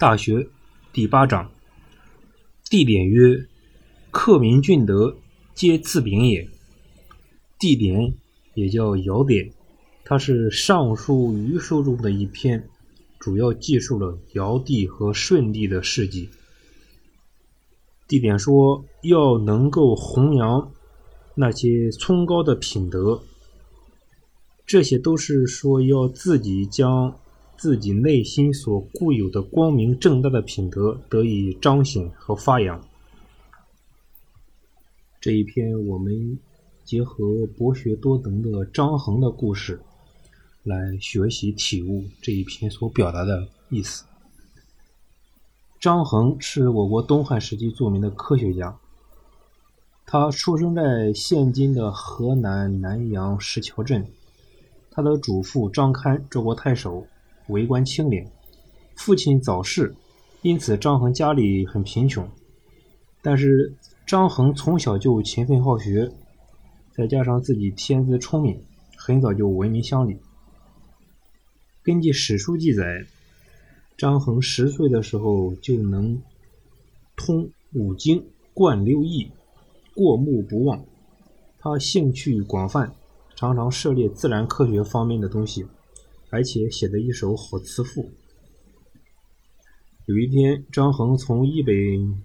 大学第八章。地点曰：克明俊德，皆自秉也。地点也叫尧典，它是《尚书》余书中的一篇，主要记述了尧帝和舜帝的事迹。地点说要能够弘扬那些崇高的品德，这些都是说要自己将。自己内心所固有的光明正大的品德得以彰显和发扬。这一篇我们结合博学多能的张衡的故事来学习体悟这一篇所表达的意思。张衡是我国东汉时期著名的科学家，他出生在现今的河南南阳石桥镇，他的祖父张堪做过太守。为官清廉，父亲早逝，因此张衡家里很贫穷。但是张衡从小就勤奋好学，再加上自己天资聪明，很早就闻名乡里。根据史书记载，张衡十岁的时候就能通五经、贯六艺、过目不忘。他兴趣广泛，常常涉猎自然科学方面的东西。而且写的一手好词赋。有一天，张衡从一本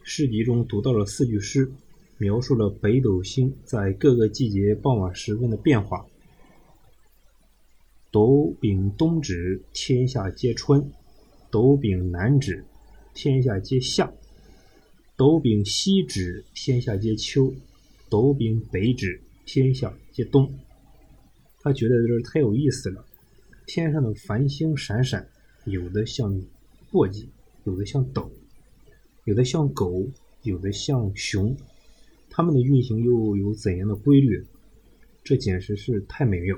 诗集中读到了四句诗，描述了北斗星在各个季节傍晚时分的变化。斗柄东指，天下皆春；斗柄南指，天下皆夏；斗柄西指，天下皆秋；斗柄北指，天下皆冬。他觉得这太有意思了。天上的繁星闪闪，有的像簸箕，有的像斗，有的像狗，有的像熊，它们的运行又有怎样的规律？这简直是太美妙。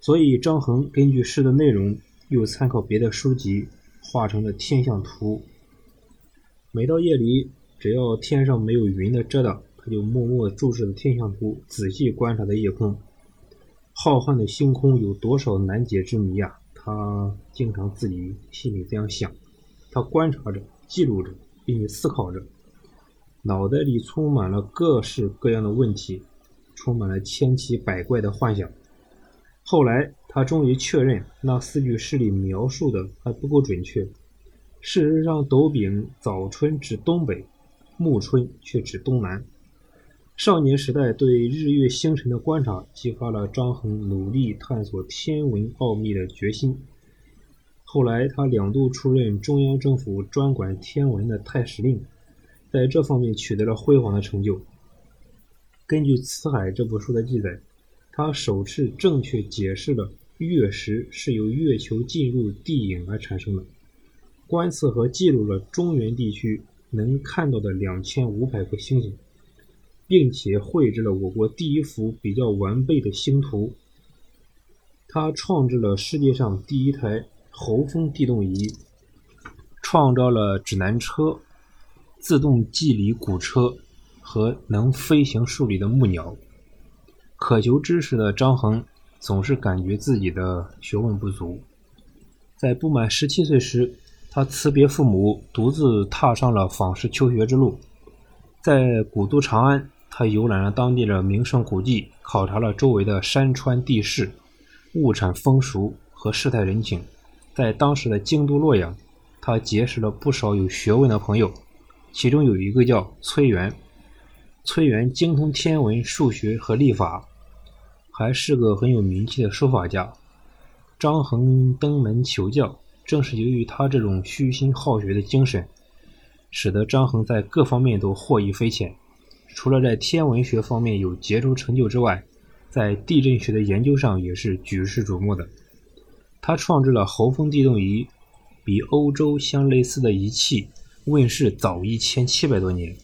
所以张衡根据诗的内容，又参考别的书籍，画成了天象图。每到夜里，只要天上没有云的遮挡，他就默默注视着天象图，仔细观察着夜空。浩瀚的星空有多少难解之谜啊！他经常自己心里这样想，他观察着、记录着，并且思考着，脑袋里充满了各式各样的问题，充满了千奇百怪的幻想。后来，他终于确认那四句诗里描述的还不够准确。事实上，斗柄早春指东北，暮春却指东南。少年时代对日月星辰的观察，激发了张衡努力探索天文奥秘的决心。后来，他两度出任中央政府专管天文的太史令，在这方面取得了辉煌的成就。根据《辞海》这部书的记载，他首次正确解释了月食是由月球进入地影而产生的，观测和记录了中原地区能看到的两千五百颗星星。并且绘制了我国第一幅比较完备的星图。他创制了世界上第一台侯风地动仪，创造了指南车、自动计里鼓车和能飞行数里的木鸟。渴求知识的张衡总是感觉自己的学问不足。在不满十七岁时，他辞别父母，独自踏上了访师求学之路。在古都长安。他游览了当地的名胜古迹，考察了周围的山川地势、物产风俗和世态人情。在当时的京都洛阳，他结识了不少有学问的朋友，其中有一个叫崔元。崔元精通天文、数学和历法，还是个很有名气的书法家。张衡登门求教，正是由于他这种虚心好学的精神，使得张衡在各方面都获益匪浅。除了在天文学方面有杰出成就之外，在地震学的研究上也是举世瞩目的。他创制了侯风地动仪，比欧洲相类似的仪器问世早一千七百多年。